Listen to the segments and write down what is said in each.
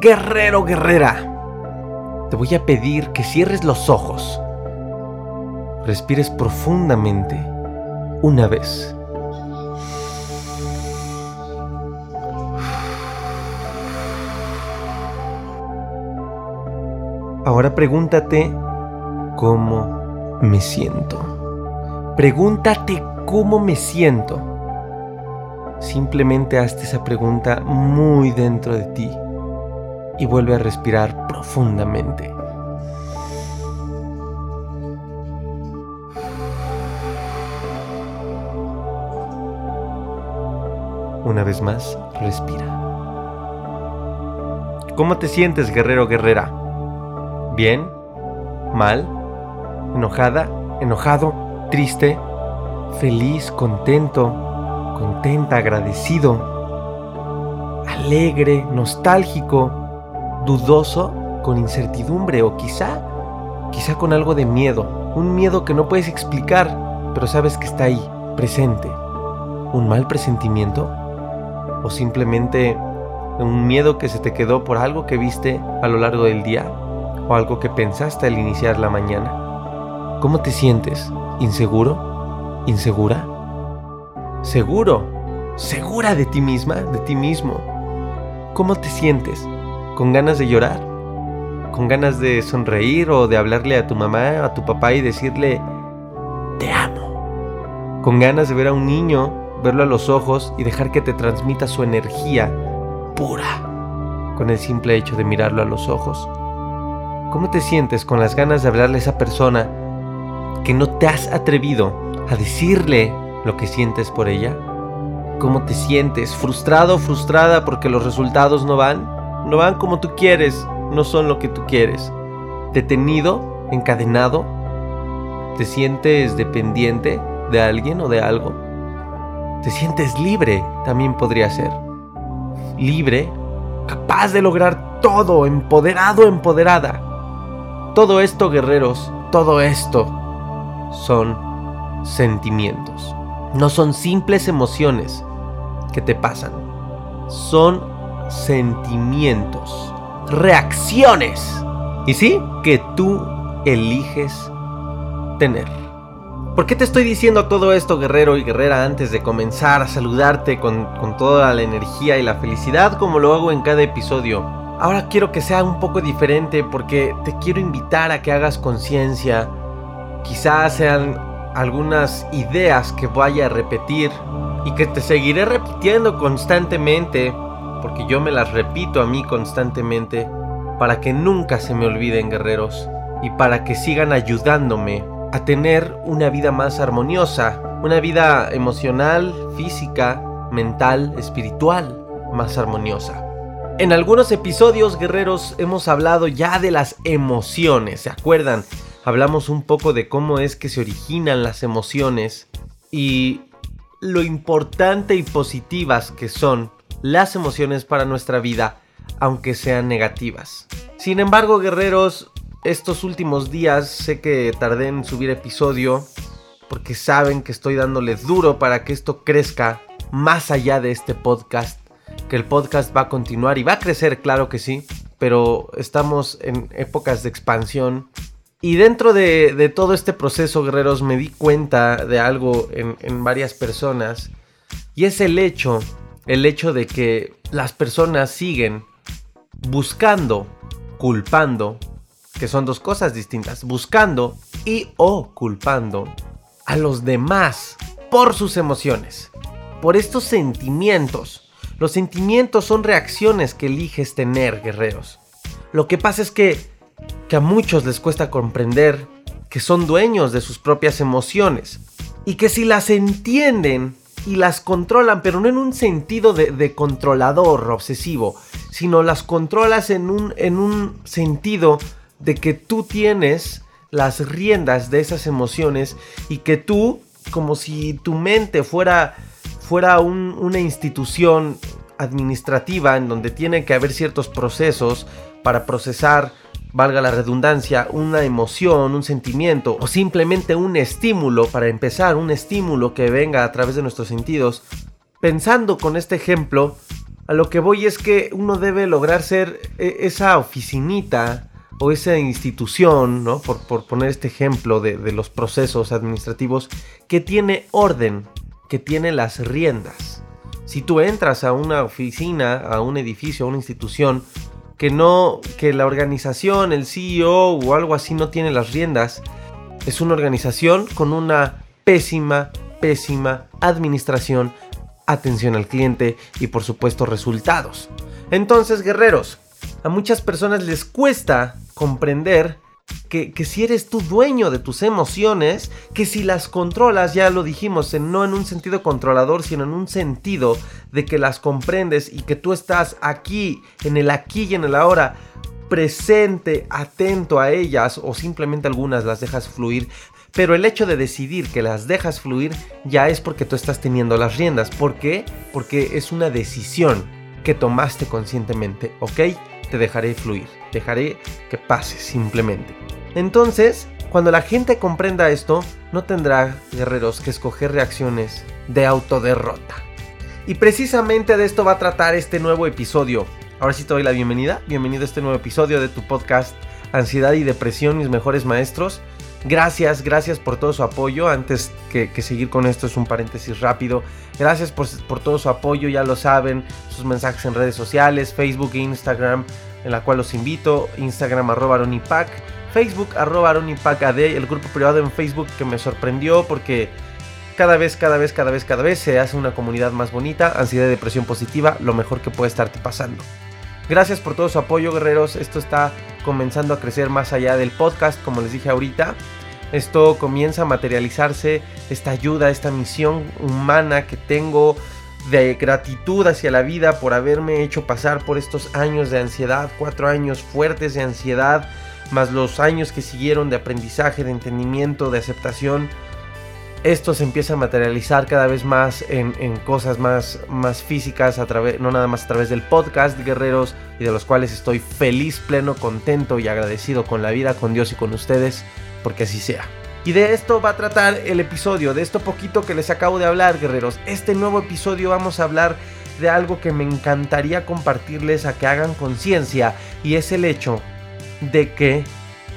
Guerrero, guerrera, te voy a pedir que cierres los ojos, respires profundamente una vez. Ahora pregúntate cómo me siento. Pregúntate cómo me siento. Simplemente hazte esa pregunta muy dentro de ti y vuelve a respirar profundamente. Una vez más, respira. ¿Cómo te sientes, guerrero guerrera? ¿Bien? ¿Mal? ¿Enojada? ¿Enojado? ¿Triste? ¿Feliz? ¿Contento? ¿Contenta? ¿Agradecido? ¿Alegre? ¿Nostálgico? Dudoso, con incertidumbre o quizá, quizá con algo de miedo, un miedo que no puedes explicar, pero sabes que está ahí, presente. ¿Un mal presentimiento? ¿O simplemente un miedo que se te quedó por algo que viste a lo largo del día? ¿O algo que pensaste al iniciar la mañana? ¿Cómo te sientes? ¿Inseguro? ¿Insegura? ¿Seguro? ¿Segura de ti misma? ¿De ti mismo? ¿Cómo te sientes? Con ganas de llorar, con ganas de sonreír o de hablarle a tu mamá, a tu papá y decirle, te amo, con ganas de ver a un niño, verlo a los ojos y dejar que te transmita su energía pura, con el simple hecho de mirarlo a los ojos. ¿Cómo te sientes con las ganas de hablarle a esa persona que no te has atrevido a decirle lo que sientes por ella? ¿Cómo te sientes? ¿Frustrado o frustrada porque los resultados no van? No van como tú quieres, no son lo que tú quieres. Detenido, encadenado, te sientes dependiente de alguien o de algo. Te sientes libre, también podría ser. Libre, capaz de lograr todo, empoderado, empoderada. Todo esto, guerreros, todo esto son sentimientos. No son simples emociones que te pasan. Son sentimientos, reacciones. Y sí, que tú eliges tener. ¿Por qué te estoy diciendo todo esto, guerrero y guerrera, antes de comenzar a saludarte con, toda la energía y la felicidad como lo hago en cada episodio? Ahora quiero que sea un poco diferente porque te quiero invitar a que hagas conciencia. Quizás sean algunas ideas que vaya a repetir y que te seguiré repitiendo constantemente porque yo me las repito a mí constantemente para que nunca se me olviden guerreros y para que sigan ayudándome a tener una vida más armoniosa, una vida emocional, física, mental, espiritual más armoniosa. En algunos episodios, guerreros, hemos hablado ya de las emociones, ¿se acuerdan? Hablamos un poco de cómo es que se originan las emociones y lo importante y positivas que son las emociones para nuestra vida, aunque sean negativas. Sin embargo, guerreros, estos últimos días sé que tardé en subir episodio porque saben que estoy dándole duro para que esto crezca más allá de este podcast, que el podcast va a continuar y va a crecer, claro que sí, pero estamos en épocas de expansión. Y dentro de, todo este proceso, guerreros, me di cuenta de algo en, en varias personas, y es el hecho el hecho de que las personas siguen buscando, culpando, que son dos cosas distintas, buscando y o culpando a los demás por sus emociones, por estos sentimientos. Los sentimientos son reacciones que eliges tener, guerreros. Lo que pasa es que, que a muchos les cuesta comprender que son dueños de sus propias emociones y que si las entienden y las controlan, pero no en un sentido de, controlador obsesivo, sino las controlas en un, en un sentido de que tú tienes las riendas de esas emociones y que tú, como si tu mente fuera, fuera una institución administrativa en donde tiene que haber ciertos procesos para procesar valga la redundancia, una emoción, un sentimiento o simplemente un estímulo para empezar, un estímulo que venga a través de nuestros sentidos, pensando con este ejemplo, a lo que voy es que uno debe lograr ser e, esa oficinita o esa institución, ¿no? Por, poner este ejemplo de, de los procesos administrativos, que tiene orden, que tiene las riendas. Si tú entras a una oficina, a un edificio, a una institución, que no, que la organización, el CEO o algo así no tiene las riendas. Es una organización con una pésima, pésima administración, atención al cliente y por supuesto resultados. Entonces, guerreros, a muchas personas les cuesta comprender que, si eres tú dueño de tus emociones, que si las controlas, ya lo dijimos, no en un sentido controlador, sino en un sentido de que las comprendes y que tú estás aquí, en el aquí y en el ahora, presente, atento a ellas o simplemente algunas las dejas fluir. Pero el hecho de decidir que las dejas fluir ya es porque tú estás teniendo las riendas. ¿Por qué? Porque es una decisión que tomaste conscientemente, ¿ok? Te dejaré fluir, dejaré que pase simplemente. Entonces, cuando la gente comprenda esto, no tendrá, guerreros, que escoger reacciones de autoderrota. Y precisamente de esto va a tratar este nuevo episodio. Ahora sí te doy la bienvenida. Bienvenido a este nuevo episodio de tu podcast Ansiedad y Depresión, mis mejores maestros. Gracias, gracias por todo su apoyo. Antes que, seguir con esto es un paréntesis rápido. Gracias por, por, todo su apoyo, ya lo saben. Sus mensajes en redes sociales, Facebook Instagram, en la cual los invito. Instagram arroba aronipac Facebook, arroba AD, el grupo privado en Facebook que me sorprendió porque cada vez, cada vez, cada vez, cada vez se hace una comunidad más bonita, ansiedad y depresión positiva, lo mejor que puede estarte pasando. Gracias por todo su apoyo, guerreros. Esto está comenzando a crecer más allá del podcast, como les dije ahorita. Esto comienza a materializarse, esta ayuda, esta misión humana que tengo de gratitud hacia la vida por haberme hecho pasar por estos años de ansiedad, cuatro años fuertes de ansiedad, más los años que siguieron de aprendizaje, de entendimiento, de aceptación, esto se empieza a materializar cada vez más en, cosas más, más físicas, a través, no nada más a través del podcast Guerreros, y de los cuales estoy feliz, pleno, contento y agradecido con la vida, con Dios y con ustedes, porque así sea. Y de esto va a tratar el episodio, de esto poquito que les acabo de hablar, guerreros. Este nuevo episodio vamos a hablar de algo que me encantaría compartirles a que hagan conciencia, y es el hecho de que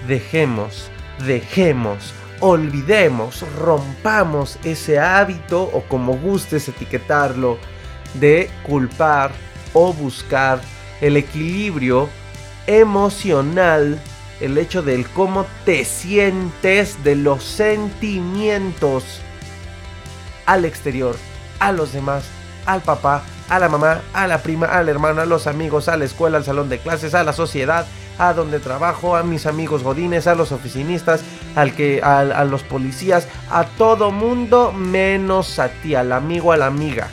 dejemos, dejemos, olvidemos, rompamos ese hábito o como gustes etiquetarlo de culpar o buscar el equilibrio emocional, el hecho del cómo te sientes de los sentimientos al exterior, a los demás, al papá, a la mamá, a la prima, a la hermana, a los amigos, a la escuela, al salón de clases, a la sociedad, a donde trabajo, a mis amigos godines, a los oficinistas, al que, a, los policías, a todo mundo menos a ti, al amigo, a la amiga.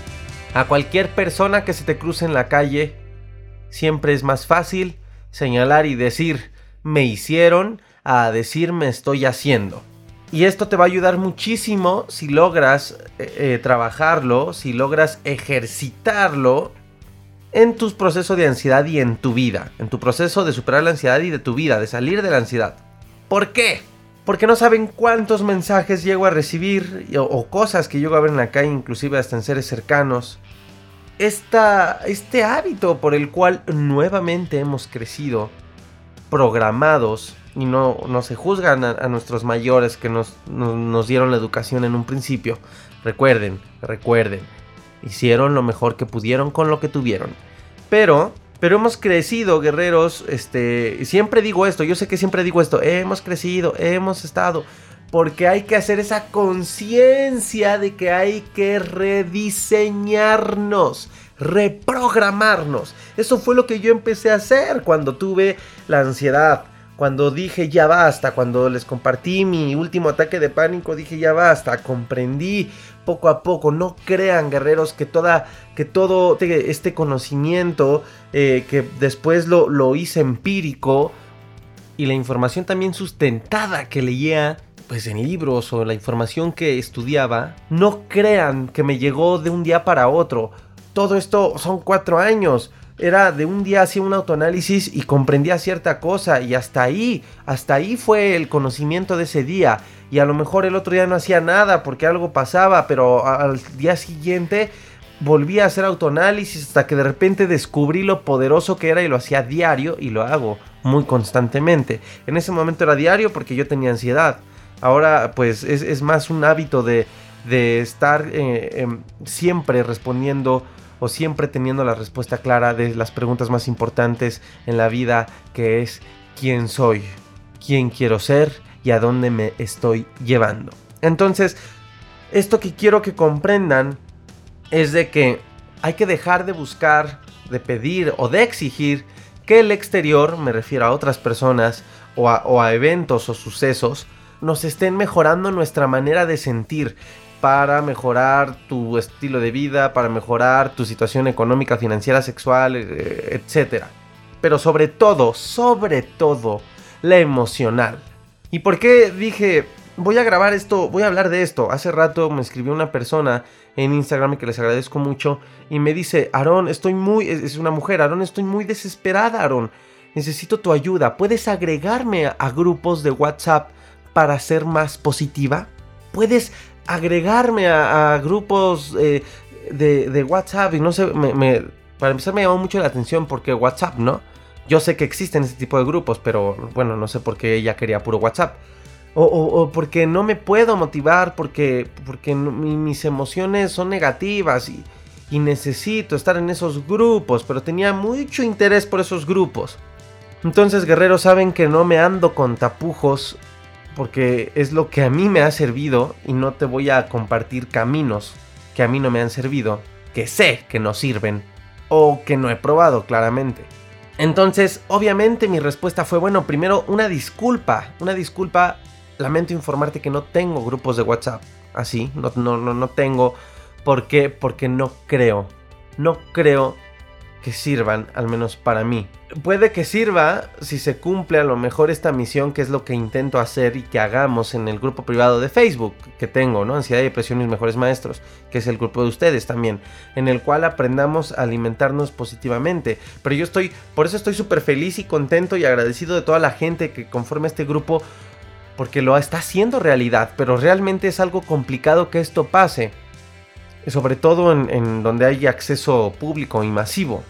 A cualquier persona que se te cruce en la calle, siempre es más fácil señalar y decir me hicieron a decir me estoy haciendo. Y esto te va a ayudar muchísimo si logras eh, eh, trabajarlo, si logras ejercitarlo en tu proceso de ansiedad y en tu vida, en tu proceso de superar la ansiedad y de tu vida, de salir de la ansiedad. ¿Por qué? Porque no saben cuántos mensajes llego a recibir o, cosas que llego a ver en la calle, inclusive hasta en seres cercanos. Esta, este hábito por el cual nuevamente hemos crecido, programados, y no, no se juzgan a, nuestros mayores que nos, nos dieron la educación en un principio. Recuerden, recuerden, hicieron lo mejor que pudieron con lo que tuvieron. Pero, pero hemos crecido, guerreros, este, siempre digo esto, yo sé que siempre digo esto, hemos crecido, hemos estado. porque hay que hacer esa conciencia de que hay que rediseñarnos, reprogramarnos. Eso fue lo que yo empecé a hacer cuando tuve la ansiedad. Cuando dije ya basta, cuando les compartí mi último ataque de pánico, dije ya basta, comprendí poco a poco. No crean, guerreros, que, toda, que todo este conocimiento eh, que después lo, lo hice empírico y la información también sustentada que leía pues en libros o la información que estudiaba, no crean que me llegó de un día para otro. Todo esto son cuatro años. Era de un día hacía un autoanálisis y comprendía cierta cosa y hasta ahí, hasta ahí fue el conocimiento de ese día. Y a lo mejor el otro día no hacía nada porque algo pasaba, pero al día siguiente volví a hacer autoanálisis hasta que de repente descubrí lo poderoso que era y lo hacía diario y lo hago muy constantemente. En ese momento era diario porque yo tenía ansiedad. Ahora pues es, más un hábito de, estar eh, em, siempre respondiendo o siempre teniendo la respuesta clara de las preguntas más importantes en la vida que es quién soy, quién quiero ser y a dónde me estoy llevando. Entonces, esto que quiero que comprendan es de que hay que dejar de buscar, de pedir o de exigir que el exterior, me refiero a otras personas o a, eventos o sucesos, nos estén mejorando nuestra manera de sentir para mejorar tu estilo de vida, para mejorar tu situación económica, financiera, sexual, eh, etc. Pero sobre todo, sobre todo, la emocional. ¿Y por qué dije, voy a grabar esto, voy a hablar de esto? Hace rato me escribió una persona en Instagram que les agradezco mucho y me dice, Aarón, estoy muy, es una mujer, Aarón, estoy muy desesperada, Aarón, necesito tu ayuda, ¿puedes agregarme a, grupos de WhatsApp para ser más positiva? ¿Puedes agregarme a, grupos eh, de, WhatsApp? Y no sé, me, para empezar me llamó mucho la atención porque WhatsApp, ¿no? Yo sé que existen ese tipo de grupos, pero bueno, no sé por qué ella quería puro WhatsApp. O, porque no me puedo motivar, porque, porque mis emociones son negativas y, y necesito estar en esos grupos, pero tenía mucho interés por esos grupos. Entonces, guerreros, saben que no me ando con tapujos porque es lo que a mí me ha servido y no te voy a compartir caminos que a mí no me han servido, que sé que no sirven o que no he probado claramente. Entonces, obviamente mi respuesta fue, bueno, primero una disculpa, una disculpa lamento informarte que no tengo grupos de WhatsApp. Así, no, no, no, no tengo. ¿Por qué? Porque no creo. No creo que sirvan, al menos para mí. Puede que sirva si se cumple a lo mejor esta misión que es lo que intento hacer y que hagamos en el grupo privado de Facebook que tengo, ¿no? Ansiedad y depresión mis mejores maestros, que es el grupo de ustedes también, en el cual aprendamos a alimentarnos positivamente. Pero yo estoy, por eso estoy súper feliz y contento y agradecido de toda la gente que conforma este grupo porque lo está haciendo realidad, pero realmente es algo complicado que esto pase, sobre todo en, donde hay acceso público y masivo.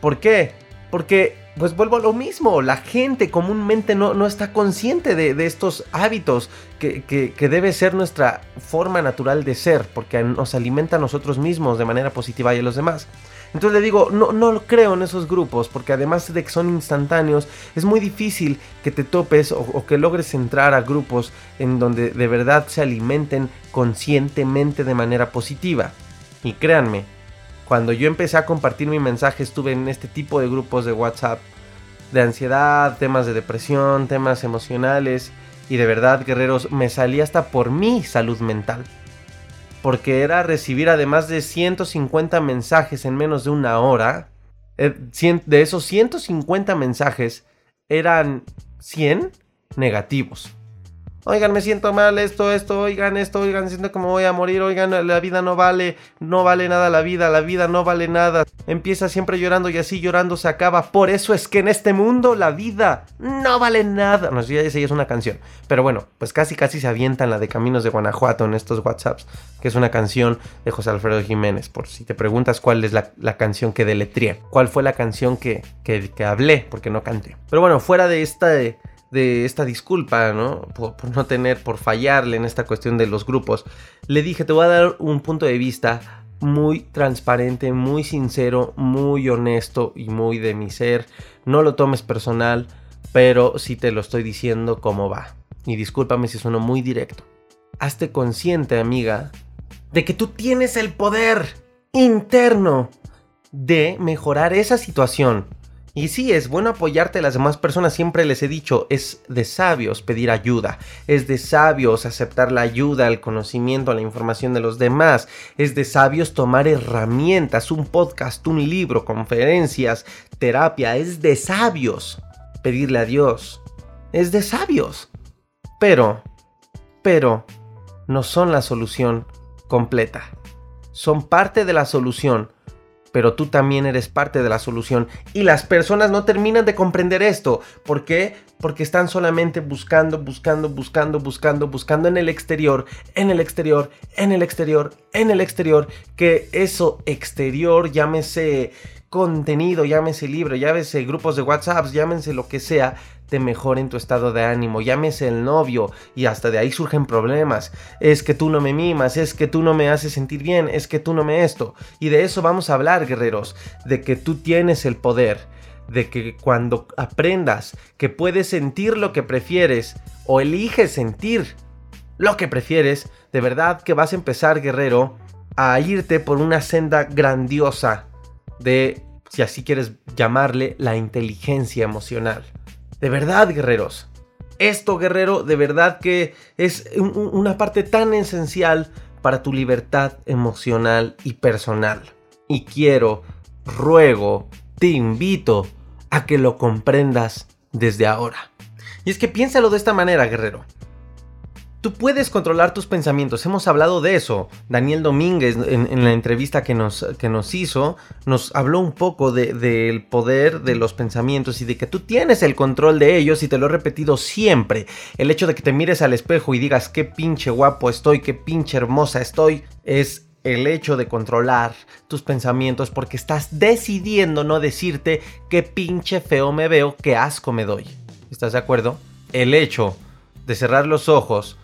¿Por qué? Porque, pues vuelvo a lo mismo, la gente comúnmente no, no está consciente de, estos hábitos que, que, debe ser nuestra forma natural de ser, porque nos alimenta a nosotros mismos de manera positiva y a los demás. Entonces le digo, no, no creo en esos grupos, porque además de que son instantáneos, es muy difícil que te topes o, que logres entrar a grupos en donde de verdad se alimenten conscientemente de manera positiva. Y créanme, cuando yo empecé a compartir mi mensaje estuve en este tipo de grupos de WhatsApp de ansiedad, temas de depresión, temas emocionales y de verdad guerreros me salí hasta por mi salud mental porque era recibir además de 150 mensajes en menos de una hora. Eh, de esos 150 mensajes eran 100 negativos. Oigan, me siento mal, esto, esto, oigan, esto, oigan, siento como voy a morir, oigan, la vida no vale, no vale nada la vida, la vida no vale nada. Empieza siempre llorando y así llorando se acaba. Por eso es que en este mundo la vida no vale nada. No sé, esa es una canción. Pero bueno, pues casi casi se avientan la de Caminos de Guanajuato en estos WhatsApps, que es una canción de José Alfredo Jiménez. Por si te preguntas cuál es la, canción que deletrié, cuál fue la canción que, que, que hablé, porque no canté. Pero bueno, fuera de esta... De, de esta disculpa, ¿no? Por, no tener, por fallarle en esta cuestión de los grupos, le dije, te voy a dar un punto de vista muy transparente, muy sincero, muy honesto y muy de mi ser. No lo tomes personal, pero sí te lo estoy diciendo cómo va. y discúlpame si sueno muy directo, hazte consciente, amiga, de que tú tienes el poder interno de mejorar esa situación. Y sí, es bueno apoyarte a las demás personas, siempre les he dicho, es de sabios pedir ayuda, es de sabios aceptar la ayuda, el conocimiento, la información de los demás, es de sabios tomar herramientas, un podcast, un libro, conferencias, terapia, es de sabios pedirle a Dios, es de sabios. Pero, pero, no son la solución completa. Son parte de la solución, pero tú también eres parte de la solución. Y las personas no terminan de comprender esto. ¿Por qué? Porque están solamente buscando, buscando, buscando, buscando, buscando en el exterior, en el exterior, en el exterior, en el exterior, que eso exterior, llámese contenido, llámese libro, llámese grupos de WhatsApp, llámense lo que sea, te mejoren tu estado de ánimo, llámese el novio y hasta de ahí surgen problemas. Es que tú no me mimas, es que tú no me haces sentir bien, es que tú no me esto. Y de eso vamos a hablar, guerreros, de que tú tienes el poder, de que cuando aprendas que puedes sentir lo que prefieres o eliges sentir lo que prefieres, de verdad que vas a empezar, guerrero, a irte por una senda grandiosa de, si así quieres llamarle, la inteligencia emocional. De verdad, guerreros. Esto, guerrero, de verdad que es una parte tan esencial para tu libertad emocional y personal. Y quiero, ruego, te invito a que lo comprendas desde ahora. Y es que piénsalo de esta manera, guerrero. Tú puedes controlar tus pensamientos, hemos hablado de eso. Daniel Domínguez en, la entrevista que nos, que nos, hizo nos habló un poco del poder de los pensamientos y de que tú tienes el control de ellos y te lo he repetido siempre. El hecho de que te mires al espejo y digas qué pinche guapo estoy, qué pinche hermosa estoy, es el hecho de controlar tus pensamientos porque estás decidiendo no decirte qué pinche feo me veo, qué asco me doy. ¿Estás de acuerdo? El hecho de cerrar los ojos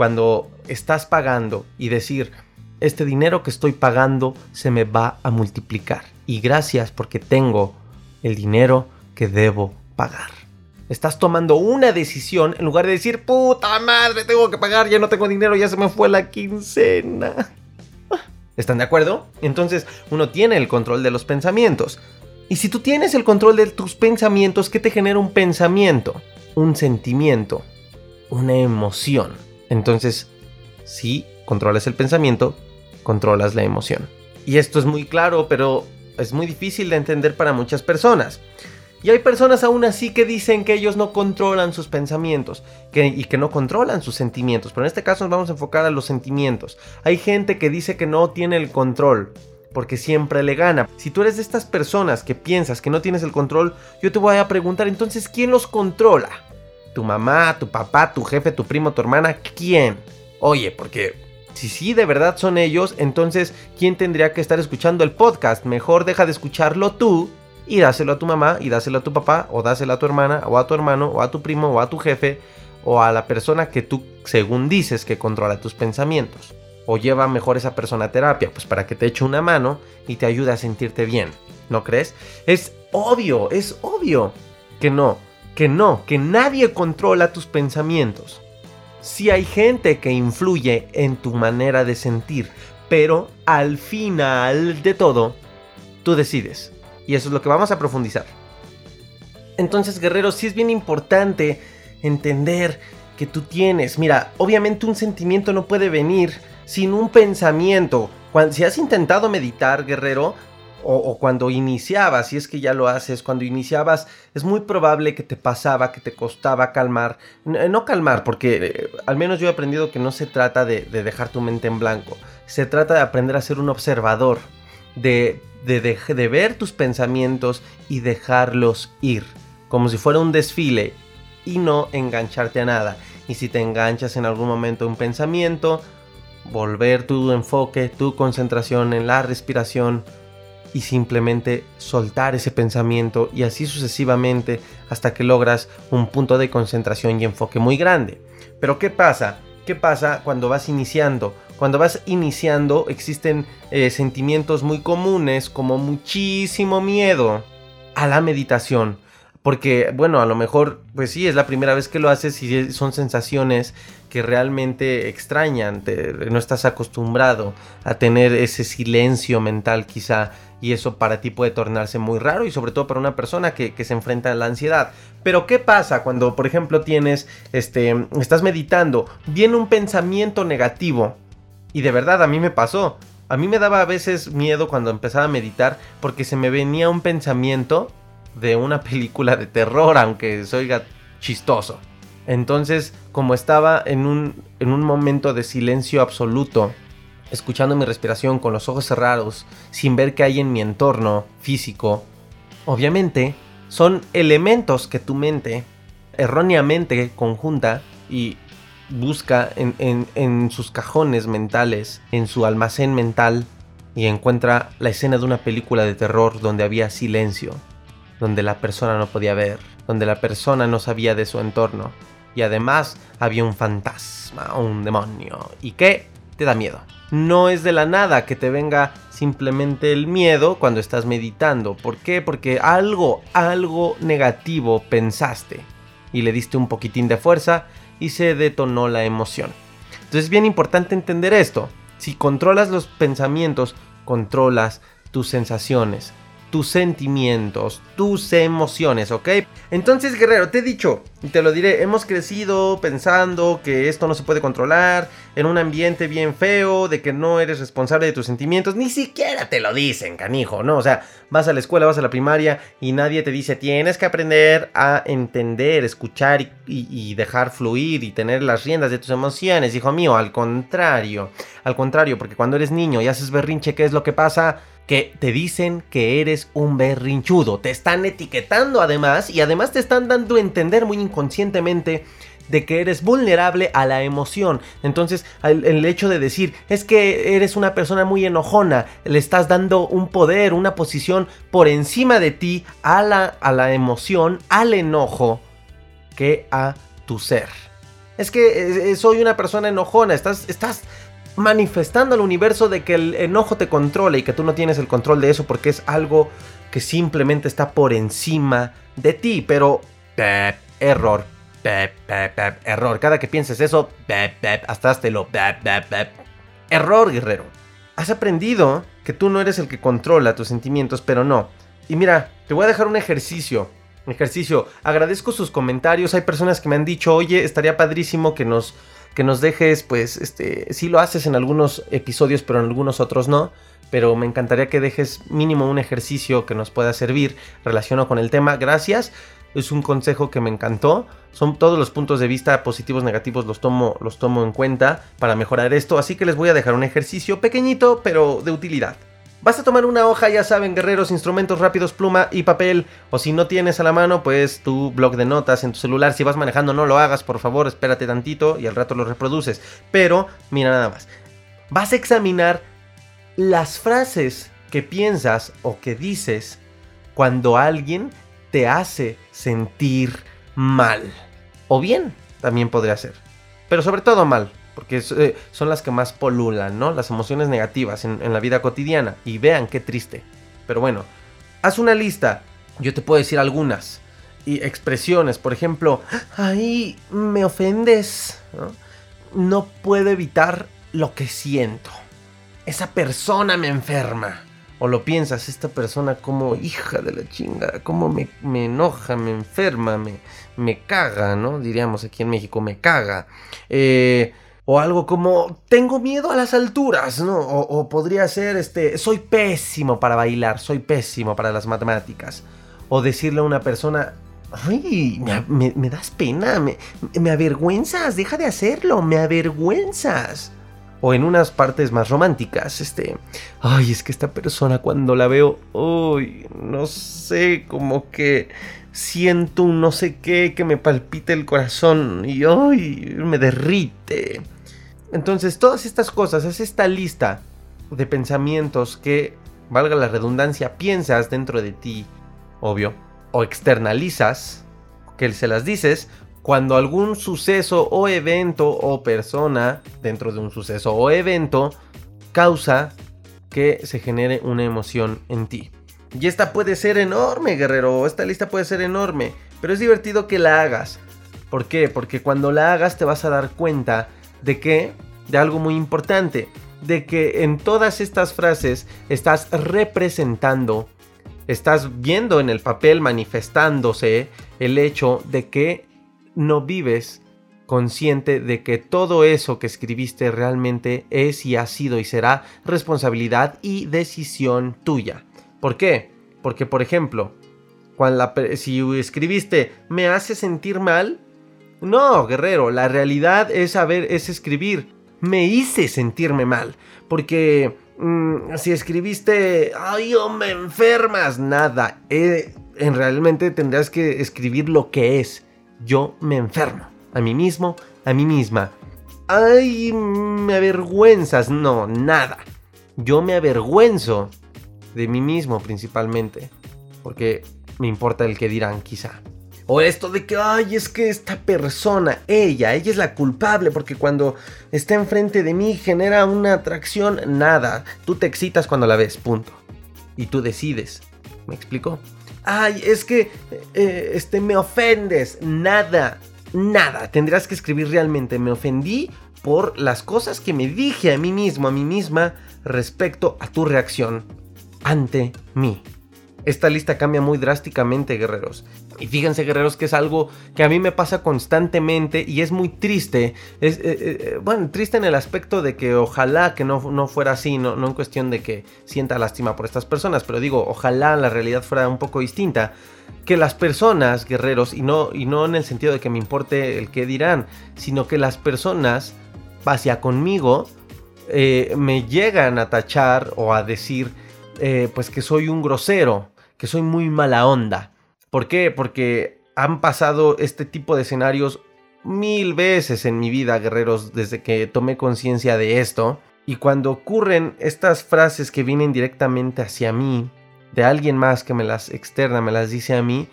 cuando estás pagando y decir, este dinero que estoy pagando se me va a multiplicar. Y gracias porque tengo el dinero que debo pagar. Estás tomando una decisión en lugar de decir, puta madre, tengo que pagar, ya no tengo dinero, ya se me fue la quincena. ¿Están de acuerdo? Entonces uno tiene el control de los pensamientos. Y si tú tienes el control de tus pensamientos, ¿qué te genera un pensamiento? Un sentimiento, una emoción. Entonces, si controlas el pensamiento, controlas la emoción. Y esto es muy claro, pero es muy difícil de entender para muchas personas. Y hay personas aún así que dicen que ellos no controlan sus pensamientos y que no controlan sus sentimientos. Pero en este caso nos vamos a enfocar a los sentimientos. Hay gente que dice que no tiene el control porque siempre le gana. Si tú eres de estas personas que piensas que no tienes el control, yo te voy a preguntar entonces, ¿quién los controla? Tu mamá, tu papá, tu jefe, tu primo, tu hermana, ¿quién? Oye, porque si sí de verdad son ellos, entonces ¿quién tendría que estar escuchando el podcast? Mejor deja de escucharlo tú y dáselo a tu mamá y dáselo a tu papá o dáselo a tu hermana o a tu hermano o a tu primo o a tu jefe o a la persona que tú según dices que controla tus pensamientos. O lleva mejor esa persona a terapia, pues para que te eche una mano y te ayude a sentirte bien. ¿No crees? Es obvio, es obvio que no que no, que nadie controla tus pensamientos. Si hay gente que influye en tu manera de sentir, pero al final de todo, tú decides. Y eso es lo que vamos a profundizar. Entonces, guerreros, sí es bien importante entender que tú tienes. Mira, obviamente un sentimiento no puede venir sin un pensamiento. Cuando, si has intentado meditar, guerrero, o, cuando iniciabas, si es que ya lo haces, cuando iniciabas, es muy probable que te pasaba, que te costaba calmar, no calmar, porque eh, al menos yo he aprendido que no se trata de, dejar tu mente en blanco, se trata de aprender a ser un observador, de, de, de ver tus pensamientos y dejarlos ir, como si fuera un desfile, y no engancharte a nada. Y si te enganchas en algún momento un pensamiento, volver tu enfoque, tu concentración en la respiración, y simplemente soltar ese pensamiento y así sucesivamente hasta que logras un punto de concentración y enfoque muy grande. Pero ¿qué pasa? ¿Qué pasa cuando vas iniciando? Cuando vas iniciando existen eh, sentimientos muy comunes como muchísimo miedo a la meditación. Porque, bueno, a lo mejor, pues sí, es la primera vez que lo haces y son sensaciones que realmente extrañan. no estás acostumbrado a tener ese silencio mental quizá. Y eso para ti puede tornarse muy raro y sobre todo para una persona que, se enfrenta a la ansiedad. Pero ¿qué pasa cuando, por ejemplo, tienes, este, estás meditando, viene un pensamiento negativo? Y de verdad a mí me pasó. A mí me daba a veces miedo cuando empezaba a meditar porque se me venía un pensamiento de una película de terror, aunque se oiga chistoso. Entonces, como estaba en un, en un momento de silencio absoluto, escuchando mi respiración con los ojos cerrados, sin ver qué hay en mi entorno físico, obviamente son elementos que tu mente erróneamente conjunta y busca en, en, sus cajones mentales, en su almacén mental, y encuentra la escena de una película de terror donde había silencio, donde la persona no podía ver, donde la persona no sabía de su entorno y además había un fantasma, un demonio y que te da miedo. No es de la nada que te venga simplemente el miedo cuando estás meditando. ¿Por qué? Porque algo, algo negativo pensaste y le diste un poquitín de fuerza y se detonó la emoción. Entonces es bien importante entender esto. Si controlas los pensamientos, controlas tus sensaciones tus sentimientos, tus emociones, ¿ok? Entonces, guerrero, te he dicho, y te lo diré, hemos crecido pensando que esto no se puede controlar, en un ambiente bien feo, de que no eres responsable de tus sentimientos, ni siquiera te lo dicen, canijo, ¿no? O sea, vas a la escuela, vas a la primaria y nadie te dice, tienes que aprender a entender, escuchar y, dejar fluir y tener las riendas de tus emociones, hijo mío, al contrario, al contrario, porque cuando eres niño y haces berrinche, ¿qué es lo que pasa? Que te dicen que eres un berrinchudo. Te están etiquetando además y además te están dando a entender muy inconscientemente de que eres vulnerable a la emoción. Entonces, el, hecho de decir es que eres una persona muy enojona, le estás dando un poder, una posición por encima de ti a la, a la emoción, al enojo, que a tu ser. Es que eh, eh, soy una persona enojona, estás, estás manifestando al universo de que el enojo te controla y que tú no tienes el control de eso porque es algo que simplemente está por encima de ti. Pero, error, error. Cada que pienses eso, hasta lo error, guerrero. Has aprendido que tú no eres el que controla tus sentimientos, pero no. Y mira, te voy a dejar un ejercicio ejercicio. Agradezco sus comentarios. Hay personas que me han dicho, oye, estaría padrísimo que nos que nos dejes, pues, este, sí lo haces en algunos episodios, pero en algunos otros no. Pero me encantaría que dejes mínimo un ejercicio que nos pueda servir relacionado con el tema. Gracias. Es un consejo que me encantó. Son todos los puntos de vista positivos, negativos, los tomo, los tomo en cuenta para mejorar esto. Así que les voy a dejar un ejercicio pequeñito, pero de utilidad. Vas a tomar una hoja, ya saben, guerreros, instrumentos rápidos, pluma y papel. O si no tienes a la mano, pues tu blog de notas en tu celular. Si vas manejando, no lo hagas, por favor, espérate tantito y al rato lo reproduces. Pero, mira nada más. Vas a examinar las frases que piensas o que dices cuando alguien te hace sentir mal. O bien, también podría ser. Pero sobre todo mal porque eh, son las que más polulan, ¿no? Las emociones negativas en, la vida cotidiana. Y vean qué triste. Pero bueno, haz una lista. Yo te puedo decir algunas. Y expresiones, por ejemplo, ahí me ofendes. ¿no? puedo evitar lo que siento. Esa persona me enferma. O lo piensas, esta persona como hija de la chinga, como me, me enoja, me enferma, me, me caga, ¿no? Diríamos aquí en México, me caga. Eh, o algo como, tengo miedo a las alturas, ¿no? O, podría ser, este, soy pésimo para bailar, soy pésimo para las matemáticas. O decirle a una persona, ay, me, das pena, me, me avergüenzas, deja de hacerlo, me avergüenzas. O en unas partes más románticas, este, ay, es que esta persona cuando la veo, uy, no sé, como que siento un no sé qué que me palpita el corazón y ay, me derrite. Entonces, todas estas cosas, es esta lista de pensamientos que, valga la redundancia, piensas dentro de ti, obvio, o externalizas, que se las dices, cuando algún suceso o evento o persona dentro de un suceso o evento causa que se genere una emoción en ti. Y esta puede ser enorme, guerrero. Esta lista puede ser enorme. Pero es divertido que la hagas. ¿Por qué? Porque cuando la hagas te vas a dar cuenta de que, de algo muy importante, de que en todas estas frases estás representando, estás viendo en el papel manifestándose el hecho de que no vives consciente de que todo eso que escribiste realmente es y ha sido y será responsabilidad y decisión tuya. ¿Por qué? Porque, por ejemplo, cuando si escribiste me hace sentir mal, no, guerrero, la realidad es saber, es escribir. Me hice sentirme mal. Porque mm, si escribiste, ay, oh, me enfermas, nada. Eh, en realmente tendrás que escribir lo que es. Yo me enfermo a mí mismo, a mí misma. Ay, me avergüenzas. No, nada. Yo me avergüenzo de mí mismo principalmente. Porque me importa el que dirán quizá. O esto de que, ay, es que esta persona, ella, ella es la culpable porque cuando está enfrente de mí genera una atracción, nada. Tú te excitas cuando la ves, punto. Y tú decides. ¿Me explico? Ay, es que, eh, este, me ofendes, nada nada. Tendrás que escribir realmente. Me ofendí por las cosas que me dije a mí mismo, a mí misma, respecto a tu reacción ante mí. Esta lista cambia muy drásticamente, guerreros. Y fíjense, guerreros, que es algo que a mí me pasa constantemente y es muy triste. Es, eh, eh, bueno, triste en el aspecto de que ojalá que no, no fuera así, no, no en cuestión de que sienta lástima por estas personas, pero digo, ojalá la realidad fuera un poco distinta que las personas, guerreros, y no, y no en el sentido de que me importe el que dirán, sino que las personas, hacia conmigo, eh, me llegan a tachar o a decir, eh, pues que soy un grosero, que soy muy mala onda. ¿Por qué? Porque han pasado este tipo de escenarios mil veces en mi vida, guerreros, desde que tomé conciencia de esto. Y cuando ocurren estas frases que vienen directamente hacia mí, de alguien más que me las externa, me las dice a mí,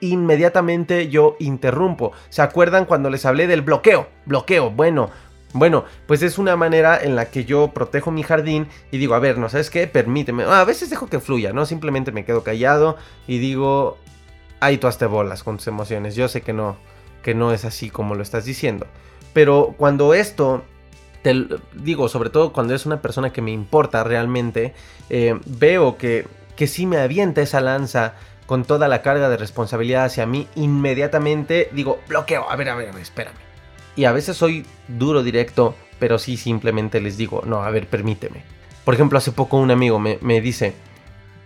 inmediatamente yo interrumpo. ¿Se acuerdan cuando les hablé del bloqueo? Bloqueo, bueno. Bueno, pues es una manera en la que yo protejo mi jardín y digo, a ver, ¿no sabes qué? Permíteme. a veces dejo que fluya, ¿no? Simplemente me quedo callado y digo, ahí tú hazte bolas con tus emociones. Yo sé que no, que no es así como lo estás diciendo. Pero cuando esto te digo, sobre todo cuando es una persona que me importa realmente, eh, veo que que si me avienta esa lanza con toda la carga de responsabilidad hacia mí, inmediatamente digo, bloqueo, a ver, a ver, a ver, espérame. Y a veces soy duro, directo, pero sí simplemente les digo, no, a ver, permíteme. Por ejemplo, hace poco un amigo me, dice,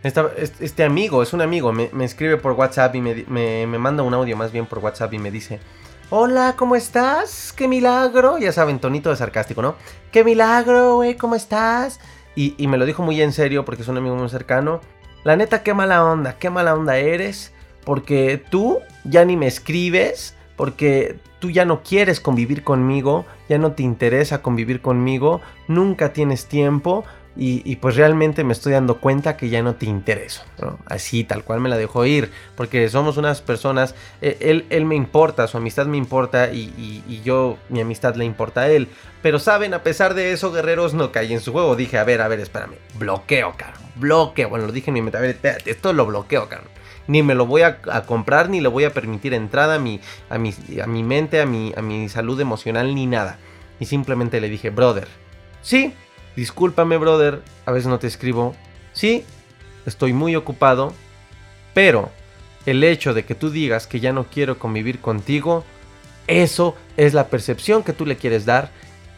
este amigo, es un amigo, me, escribe por WhatsApp y me, me, manda un audio más bien por WhatsApp y me dice, Hola, ¿cómo estás? ¡Qué milagro! Ya saben, tonito de sarcástico, ¿no? ¡Qué milagro, güey! ¿Cómo estás? Y, y, me lo dijo muy en serio porque es un amigo muy cercano. La neta, qué mala onda, qué mala onda eres. Porque tú ya ni me escribes. Porque tú ya no quieres convivir conmigo. Ya no te interesa convivir conmigo. Nunca tienes tiempo. Y, pues realmente me estoy dando cuenta que ya no te intereso. Así, tal cual me la dejó ir. Porque somos unas personas. Eh, él, él, me importa, su amistad me importa. Y, yo, mi amistad le importa a él. Pero saben, a pesar de eso, guerreros no caí en su juego. Dije, a ver, a ver, espérame. Bloqueo, caro. Bloqueo. Bueno, lo dije en mi mente. A ver, espérate, esto lo bloqueo, caro. Ni me lo voy a, comprar, ni le voy a permitir entrada a mi, a mi, a mi mente, a mi, a mi salud emocional, ni nada. Y simplemente le dije, brother. Sí, Discúlpame, brother, a veces no te escribo. Sí, estoy muy ocupado, pero el hecho de que tú digas que ya no quiero convivir contigo, eso es la percepción que tú le quieres dar,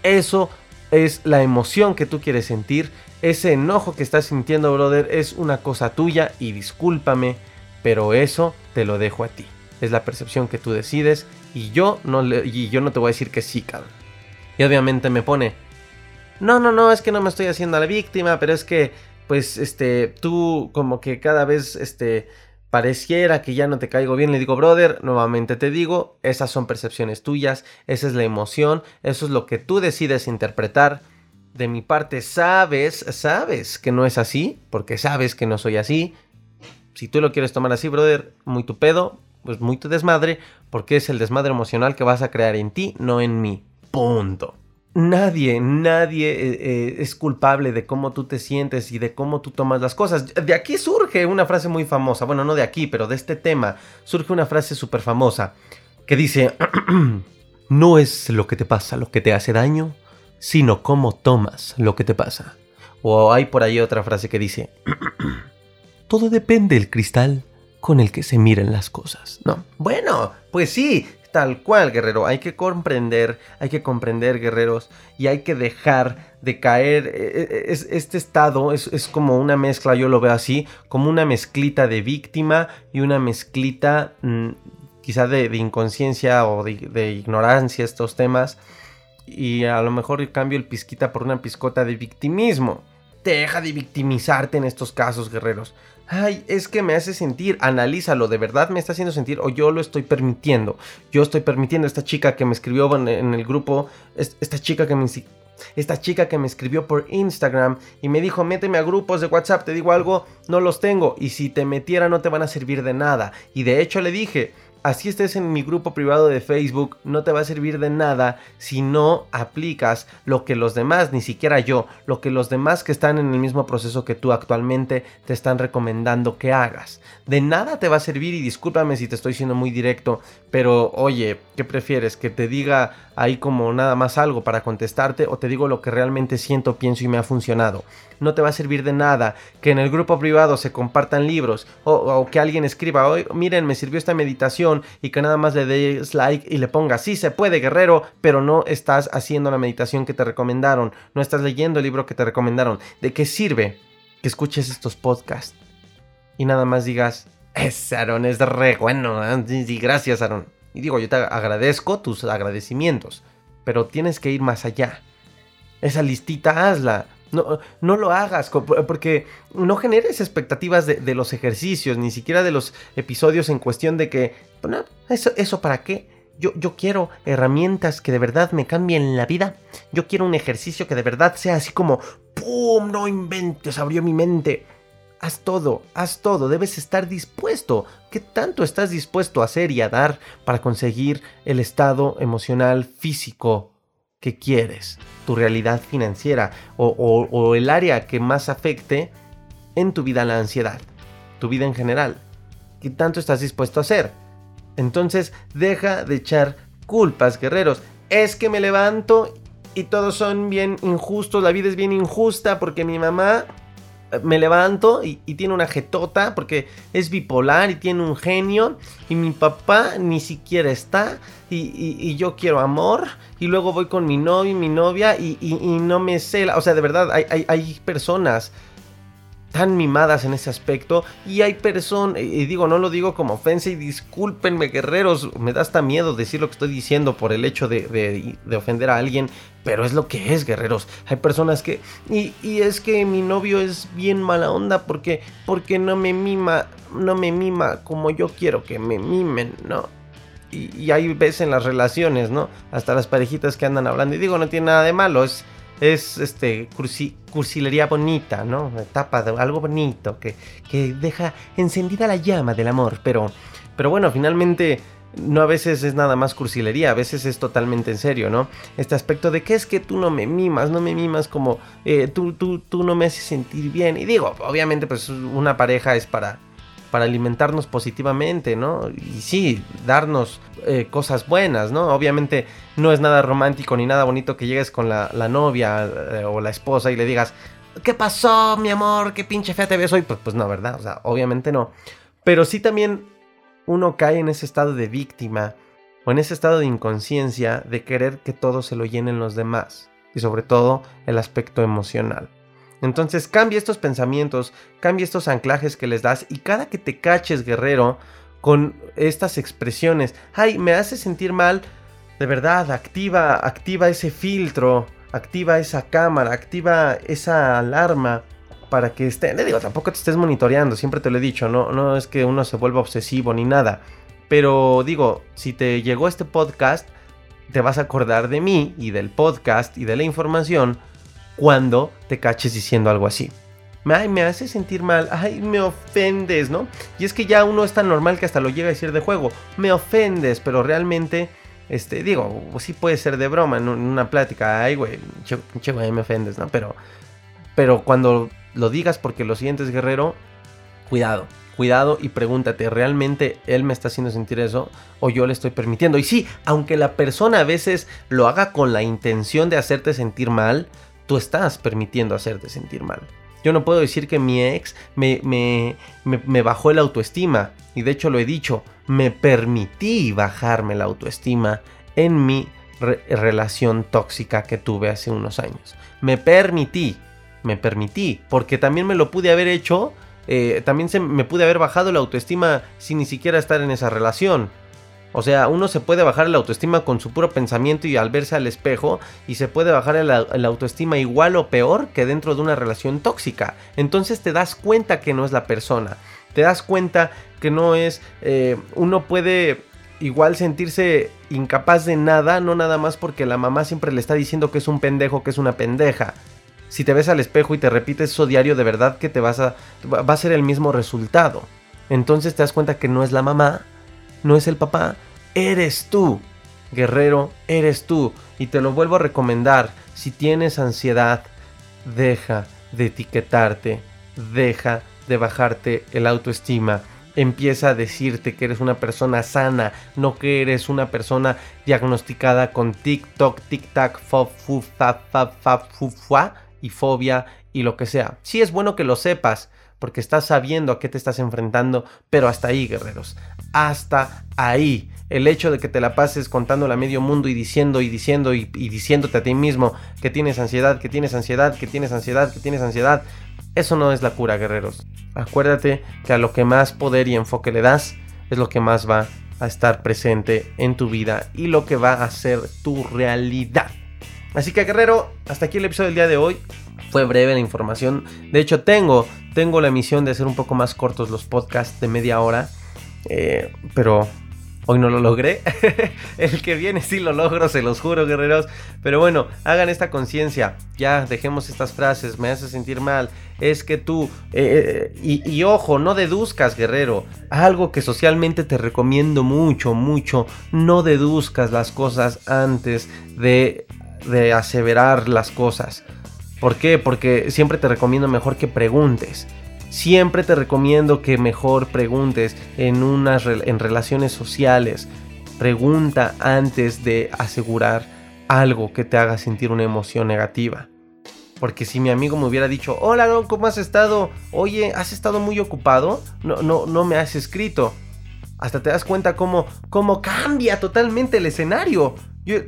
eso es la emoción que tú quieres sentir, ese enojo que estás sintiendo, brother, es una cosa tuya y discúlpame, pero eso te lo dejo a ti. Es la percepción que tú decides y yo no, y yo no te voy a decir que sí, cabrón. Y obviamente me pone, no, no, no, es que no me estoy haciendo a la víctima, pero es que, pues, este, tú como que cada vez, este, pareciera que ya no te caigo bien, le digo, brother, nuevamente te digo, esas son percepciones tuyas, esa es la emoción, eso es lo que tú decides interpretar. De mi parte, sabes, sabes que no es así, porque sabes que no soy así. Si tú lo quieres tomar así, brother, muy tu pedo, pues muy tu desmadre, porque es el desmadre emocional que vas a crear en ti, no en mí. Punto. Nadie, nadie eh, eh, es culpable de cómo tú te sientes y de cómo tú tomas las cosas. De aquí surge una frase muy famosa, bueno, no de aquí, pero de este tema, surge una frase súper famosa que dice, no es lo que te pasa lo que te hace daño, sino cómo tomas lo que te pasa. O hay por ahí otra frase que dice, todo depende del cristal con el que se miren las cosas, ¿no? Bueno, pues sí, tal cual, guerrero. Hay que comprender, hay que comprender, guerreros, y hay que dejar de caer. E, e, es, este estado es, como una mezcla, yo lo veo así, como una mezclita de víctima y una mezclita mm, quizá de, inconsciencia o de, ignorancia estos temas. Y a lo mejor cambio el pizquita por una pizcota de victimismo. Deja de victimizarte en estos casos, guerreros ay, es que me hace sentir, analízalo, de verdad me está haciendo sentir o yo lo estoy permitiendo. Yo estoy permitiendo esta chica que me escribió en, el grupo, esta chica que me esta chica que me escribió por Instagram y me dijo, méteme a grupos de WhatsApp, te digo algo, no los tengo y si te metiera no te van a servir de nada. Y de hecho le dije, así estés en mi grupo privado de Facebook, no te va a servir de nada si no aplicas lo que los demás, ni siquiera yo, lo que los demás que están en el mismo proceso que tú actualmente te están recomendando que hagas. De nada te va a servir y discúlpame si te estoy siendo muy directo, pero oye, ¿qué prefieres? ¿Que te diga ahí como nada más algo para contestarte o te digo lo que realmente siento, pienso y me ha funcionado? No te va a servir de nada que en el grupo privado se compartan libros o, que alguien escriba, hoy miren, me sirvió esta meditación y que nada más le des like y le pongas, sí se puede, guerrero, pero no estás haciendo la meditación que te recomendaron, no estás leyendo el libro que te recomendaron. ¿De qué sirve que escuches estos podcasts? Y nada más digas, es Aaron, es re bueno, y gracias Aaron. Y digo, yo te agradezco tus agradecimientos, pero tienes que ir más allá. Esa listita hazla, no, no lo hagas porque no generes expectativas de, los ejercicios, ni siquiera de los episodios en cuestión de que, bueno, eso, eso para qué. Yo, yo, quiero herramientas que de verdad me cambien la vida. Yo quiero un ejercicio que de verdad sea así como, ¡pum! No inventes, abrió mi mente. Haz todo, haz todo, debes estar dispuesto. ¿Qué tanto estás dispuesto a hacer y a dar para conseguir el estado emocional físico que quieres, tu realidad financiera o, el área que más afecte en tu vida la ansiedad, tu vida en general. ¿Qué tanto estás dispuesto a hacer? Entonces deja de echar culpas, guerreros. Es que me levanto y todos son bien injustos, la vida es bien injusta porque mi mamá me levanto y, tiene una jetota porque es bipolar y tiene un genio y mi papá ni siquiera está y, yo quiero amor y luego voy con mi novio y mi novia y, no me sé, o sea, de verdad hay, hay personas tan mimadas en ese aspecto y hay personas, y digo, no lo digo como ofensa y discúlpenme guerreros, me da hasta miedo decir lo que estoy diciendo por el hecho de, ofender a alguien, pero es lo que es guerreros, hay personas que, y, es que mi novio es bien mala onda porque, porque no me mima, no me mima como yo quiero que me mimen, ¿no? Y, y hay veces en las relaciones, ¿no? Hasta las parejitas que andan hablando, y digo, no tiene nada de malo, es es este cursilería bonita, ¿no? Etapa de algo bonito que, que, deja encendida la llama del amor. Pero, pero bueno, finalmente no a veces es nada más cursilería, a veces es totalmente en serio, ¿no? Este aspecto de que es que tú no me mimas, no me mimas como eh, tú, tú, tú no me haces sentir bien. Y digo, obviamente pues una pareja es para para alimentarnos positivamente, ¿no? Y sí, darnos eh, cosas buenas, ¿no? Obviamente no es nada romántico ni nada bonito que llegues con la, novia eh, o la esposa y le digas, ¿qué pasó, mi amor? ¿Qué pinche fea te ves hoy? Pues, pues no, ¿verdad? O sea, obviamente no. Pero sí también uno cae en ese estado de víctima o en ese estado de inconsciencia de querer que todo se lo llenen los demás y sobre todo el aspecto emocional. Entonces cambia estos pensamientos, cambia estos anclajes que les das y cada que te caches, guerrero, con estas expresiones, ay, me hace sentir mal, de verdad, activa, activa ese filtro, activa esa cámara, activa esa alarma para que esté, le digo, tampoco te estés monitoreando, siempre te lo he dicho, no, no es que uno se vuelva obsesivo ni nada, pero digo, si te llegó este podcast, te vas a acordar de mí y del podcast y de la información cuando te caches diciendo algo así. Ay, me hace sentir mal, ay, me ofendes, ¿no? Y es que ya uno es tan normal que hasta lo llega a decir de juego, me ofendes, pero realmente Este, digo, pues sí puede ser de broma en una plática. Ay, güey, pinche güey, me ofendes, ¿no? Pero, pero cuando lo digas porque lo sientes, guerrero, cuidado. Cuidado y pregúntate, ¿realmente él me está haciendo sentir eso o yo le estoy permitiendo? Y sí, aunque la persona a veces lo haga con la intención de hacerte sentir mal, tú estás permitiendo hacerte sentir mal. Yo no puedo decir que mi ex me, bajó el autoestima. Y de hecho lo he dicho, me permití bajarme la autoestima en mi relación tóxica que tuve hace unos años. Me permití, me permití, porque también me lo pude haber hecho, eh, también se, me pude haber bajado la autoestima sin ni siquiera estar en esa relación. O sea, uno se puede bajar la autoestima con su puro pensamiento y al verse al espejo y se puede bajar la autoestima igual o peor que dentro de una relación tóxica. Entonces te das cuenta que no es la persona. Te das cuenta que no es... Eh, uno puede igual sentirse incapaz de nada, no nada más porque la mamá siempre le está diciendo que es un pendejo, que es una pendeja. Si te ves al espejo y te repites eso diario, de verdad que te vas a... va a ser el mismo resultado. Entonces te das cuenta que no es la mamá, no es el papá, eres tú. Guerrero, eres tú. Y te lo vuelvo a recomendar. Si tienes ansiedad, deja de etiquetarte. Deja de bajarte el autoestima. Empieza a decirte que eres una persona sana, no que eres una persona diagnosticada con TikTok, tic-tac, fob, fu, fa, fa, y fobia y lo que sea. Sí es bueno que lo sepas, porque estás sabiendo a qué te estás enfrentando, pero hasta ahí, guerreros, hasta ahí. El hecho de que te la pases contándole a medio mundo y diciendo y diciendo y, diciéndote a ti mismo que tienes ansiedad, que tienes ansiedad, que tienes ansiedad, que tienes ansiedad, eso no es la cura, guerreros. Acuérdate que a lo que más poder y enfoque le das es lo que más va a estar presente en tu vida y lo que va a ser tu realidad. Así que guerrero, hasta aquí el episodio del día de hoy. Fue breve la información. De hecho, tengo, tengo la misión de hacer un poco más cortos los podcasts de media hora. Eh, pero hoy no lo logré. el que viene sí lo logro, se los juro, guerreros. Pero bueno, hagan esta conciencia. Ya dejemos estas frases, me hace sentir mal. Es que tú, eh, eh, y, y, ojo, no deduzcas, guerrero. Algo que socialmente te recomiendo mucho, mucho. No deduzcas las cosas antes de, de aseverar las cosas. ¿Por qué? Porque siempre te recomiendo mejor que preguntes. Siempre te recomiendo que mejor preguntes en unas en relaciones sociales. Pregunta antes de asegurar algo que te haga sentir una emoción negativa. Porque si mi amigo me hubiera dicho, hola, ¿cómo has estado? Oye, ¿has estado muy ocupado? No, no, no me has escrito. Hasta te das cuenta cómo, cómo cambia totalmente el escenario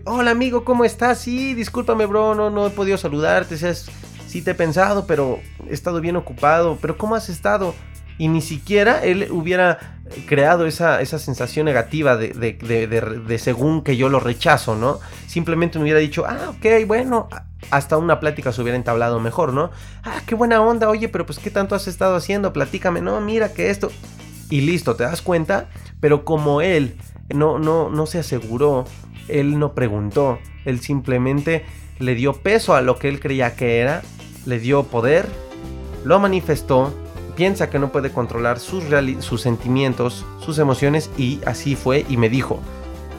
hola amigo, ¿cómo estás? Sí, discúlpame, bro, no, no he podido saludarte. Sí te he pensado, pero he estado bien ocupado. Pero ¿cómo has estado? Y ni siquiera él hubiera creado esa, esa sensación negativa de, de, según que yo lo rechazo, ¿no? Simplemente me hubiera dicho, ah, ok, bueno, hasta una plática se hubiera entablado mejor, ¿no? Ah, qué buena onda, oye, pero pues ¿qué tanto has estado haciendo? Platícame, no, mira que esto... Y listo, ¿te das cuenta? Pero como él no, no, no se aseguró él no preguntó, él simplemente le dio peso a lo que él creía que era, le dio poder, lo manifestó, piensa que no puede controlar sus, sentimientos, sus emociones y así fue y me dijo,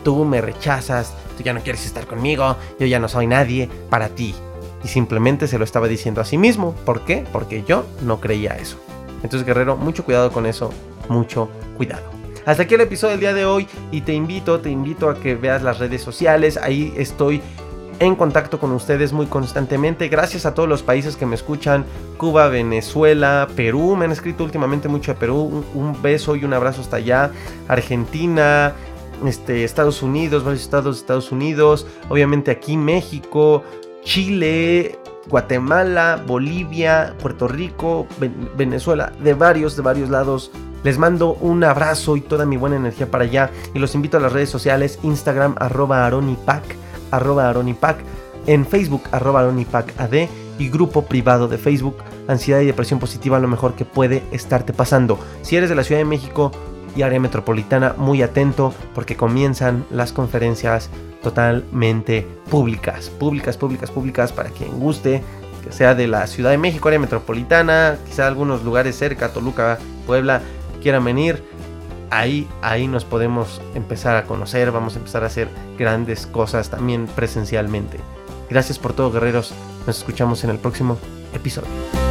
tú me rechazas, tú ya no quieres estar conmigo, yo ya no soy nadie para ti. Y simplemente se lo estaba diciendo a sí mismo. ¿Por qué? Porque yo no creía eso. Entonces, guerrero, mucho cuidado con eso, mucho cuidado. Hasta aquí el episodio del día de hoy y te invito, te invito a que veas las redes sociales, ahí estoy en contacto con ustedes muy constantemente. Gracias a todos los países que me escuchan, Cuba, Venezuela, Perú, me han escrito últimamente mucho de Perú, un, beso y un abrazo hasta allá, Argentina, este, Estados Unidos, varios estados de Estados Unidos, obviamente aquí México, Chile, Guatemala, Bolivia, Puerto Rico, Venezuela, de varios, de varios lados. Les mando un abrazo y toda mi buena energía para allá. Y los invito a las redes sociales, Instagram arroba aronipac, arroba aronipac, en Facebook arroba aronipacad y grupo privado de Facebook, ansiedad y depresión positiva, lo mejor que puede estarte pasando. Si eres de la Ciudad de México y área metropolitana, muy atento porque comienzan las conferencias totalmente públicas, públicas, públicas, públicas para quien guste que sea de la Ciudad de México, área metropolitana, quizá algunos lugares cerca, Toluca, Puebla, quieran venir, ahí, ahí nos podemos empezar a conocer, vamos a empezar a hacer grandes cosas también presencialmente. Gracias por todo, guerreros. Nos escuchamos en el próximo episodio.